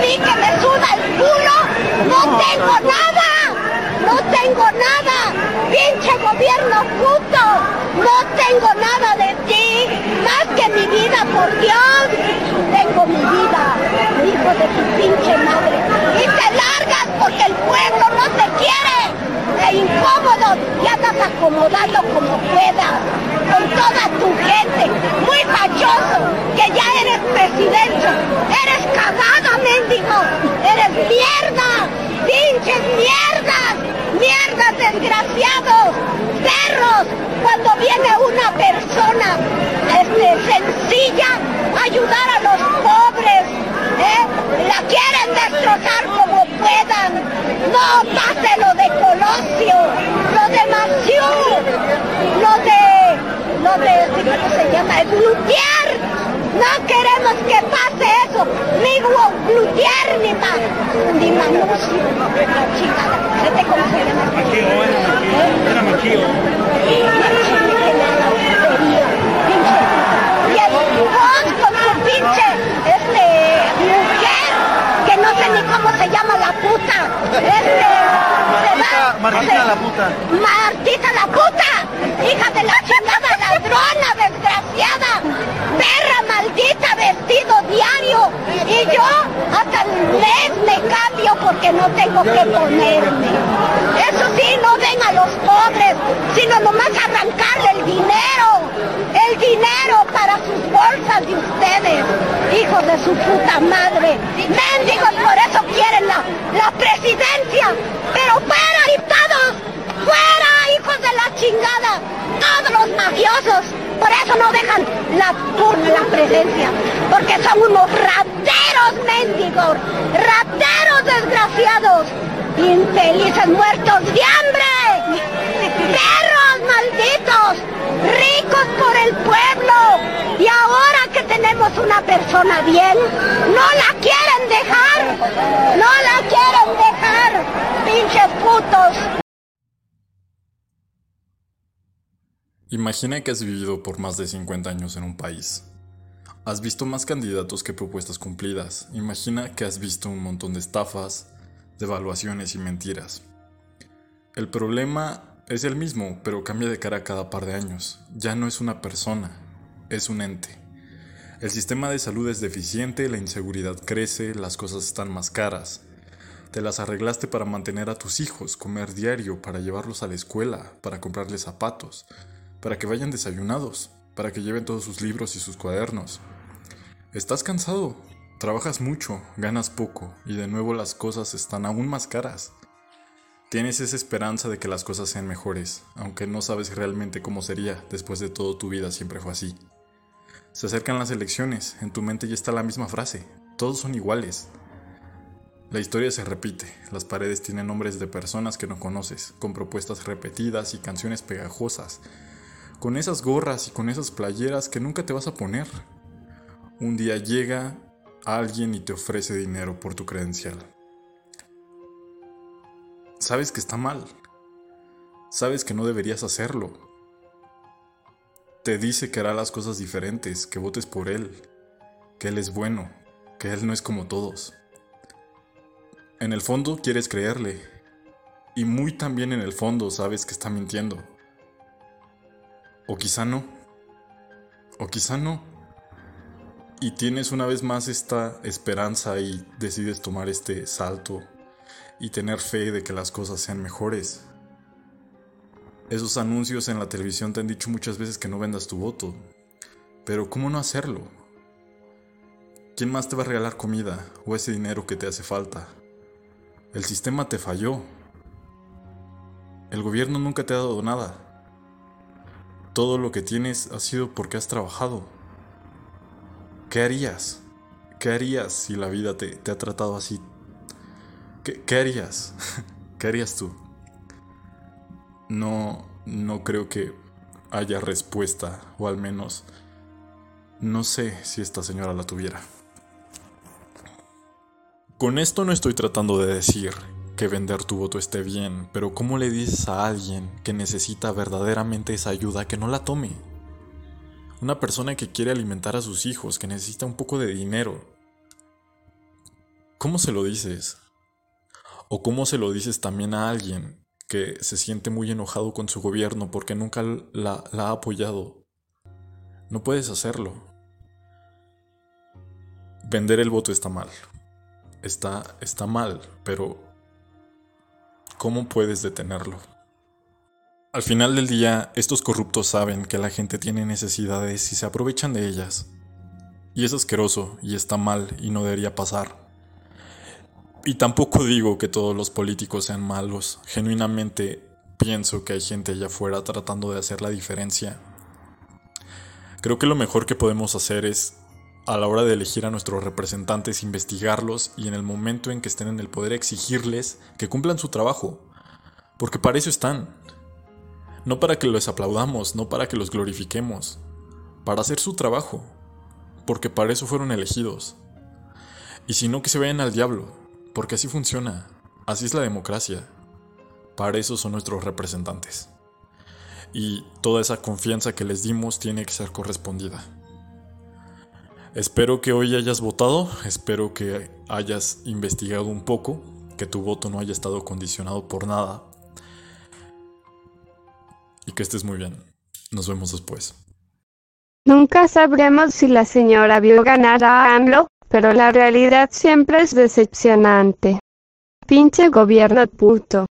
mí que me suda el culo, no tengo nada, no tengo nada, pinche gobierno puto, no tengo nada de ti, más que mi vida, por Dios, tengo mi vida, hijo de tu pinche madre, y te largas porque el pueblo e incómodo, y andas acomodando como puedas, con toda tu gente, muy machoso, que ya eres presidente, eres cagada, mendigo, eres mierda, pinches mierdas, mierdas desgraciados, perros, cuando viene una persona este, sencilla a ayudar a los pobres, ¿eh? la quieren destrozar como puedan, no pase lo de Colosio, lo de Maciú, lo de, lo de, ¿cómo se llama? El Glutier. No queremos que pase eso, ni glutier ni más, ni manucio, la chingada. ¿Este cómo se llama? Era. Y el con su pinche, este, mujer, que no sé ni cómo se llama la puta. Este, Martita la puta. Martita la puta, hija de la chingada ladrona, desgraciada, perra maldita, vestido diario. Y yo hasta el mes me cambio porque no tengo que ponerme. Eso sí, no den a los pobres, sino nomás arrancarle el dinero. El dinero para sus bolsas de ustedes, hijos de su puta madre. Mendigos por eso quieren la, la presidencia. Pero fuera, diputados, fuera, hijos de la chingada. Todos los mafiosos. Por eso no dejan la, la presencia. Porque son unos rateros mendigos. Rateros desgraciados. Infelices muertos de hambre. Perros malditos. Ricos por el pueblo. Y ahora que tenemos una persona bien, no la quieren dejar. No. Pinches putos. Imagina que has vivido por más de 50 años en un país. Has visto más candidatos que propuestas cumplidas. Imagina que has visto un montón de estafas, devaluaciones y mentiras. El problema es el mismo, pero cambia de cara cada par de años. Ya no es una persona, es un ente. El sistema de salud es deficiente, la inseguridad crece, las cosas están más caras. Te las arreglaste para mantener a tus hijos, comer diario, para llevarlos a la escuela, para comprarles zapatos, para que vayan desayunados, para que lleven todos sus libros y sus cuadernos. Estás cansado, trabajas mucho, ganas poco y de nuevo las cosas están aún más caras. Tienes esa esperanza de que las cosas sean mejores, aunque no sabes realmente cómo sería, después de todo tu vida siempre fue así. Se acercan las elecciones, en tu mente ya está la misma frase, todos son iguales. La historia se repite, las paredes tienen nombres de personas que no conoces, con propuestas repetidas y canciones pegajosas, con esas gorras y con esas playeras que nunca te vas a poner. Un día llega alguien y te ofrece dinero por tu credencial. Sabes que está mal. Sabes que no deberías hacerlo. Te dice que hará las cosas diferentes, que votes por él, que él es bueno, que él no es como todos. En el fondo quieres creerle, y muy también en el fondo sabes que está mintiendo. O quizá no. O quizá no. Y tienes una vez más esta esperanza y decides tomar este salto y tener fe de que las cosas sean mejores. Esos anuncios en la televisión te han dicho muchas veces que no vendas tu voto. Pero ¿cómo no hacerlo? ¿Quién más te va a regalar comida o ese dinero que te hace falta? El sistema te falló. El gobierno nunca te ha dado nada. Todo lo que tienes ha sido porque has trabajado. ¿Qué harías? ¿Qué harías si la vida te, te ha tratado así? ¿Qué, qué harías? ¿Qué harías tú? No, no creo que haya respuesta, o al menos no sé si esta señora la tuviera. Con esto no estoy tratando de decir que vender tu voto esté bien, pero ¿cómo le dices a alguien que necesita verdaderamente esa ayuda que no la tome? Una persona que quiere alimentar a sus hijos, que necesita un poco de dinero. ¿cómo se lo dices? ¿O cómo se lo dices también a alguien que se siente muy enojado con su gobierno porque nunca la, ha apoyado? No puedes hacerlo. Vender el voto está mal. Está, está mal, pero ¿cómo puedes detenerlo? Al final del día, estos corruptos saben que la gente tiene necesidades y se aprovechan de ellas. Y es asqueroso y está mal y no debería pasar. Y tampoco digo que todos los políticos sean malos. Genuinamente pienso que hay gente allá afuera tratando de hacer la diferencia. Creo que lo mejor que podemos hacer es, a la hora de elegir a nuestros representantes, investigarlos y en el momento en que estén en el poder exigirles que cumplan su trabajo. Porque para eso están. No para que los aplaudamos, no para que los glorifiquemos, para hacer su trabajo, porque para eso fueron elegidos. Y si no, que se vayan al diablo, porque así funciona, así es la democracia. Para eso son nuestros representantes. Y toda esa confianza que les dimos tiene que ser correspondida. Espero que hoy hayas votado, espero que hayas investigado un poco, que tu voto no haya estado condicionado por nada y que estés muy bien. Nos vemos después. Nunca sabremos si la señora vio ganar a AMLO, pero la realidad siempre es decepcionante. Pinche gobierno puto.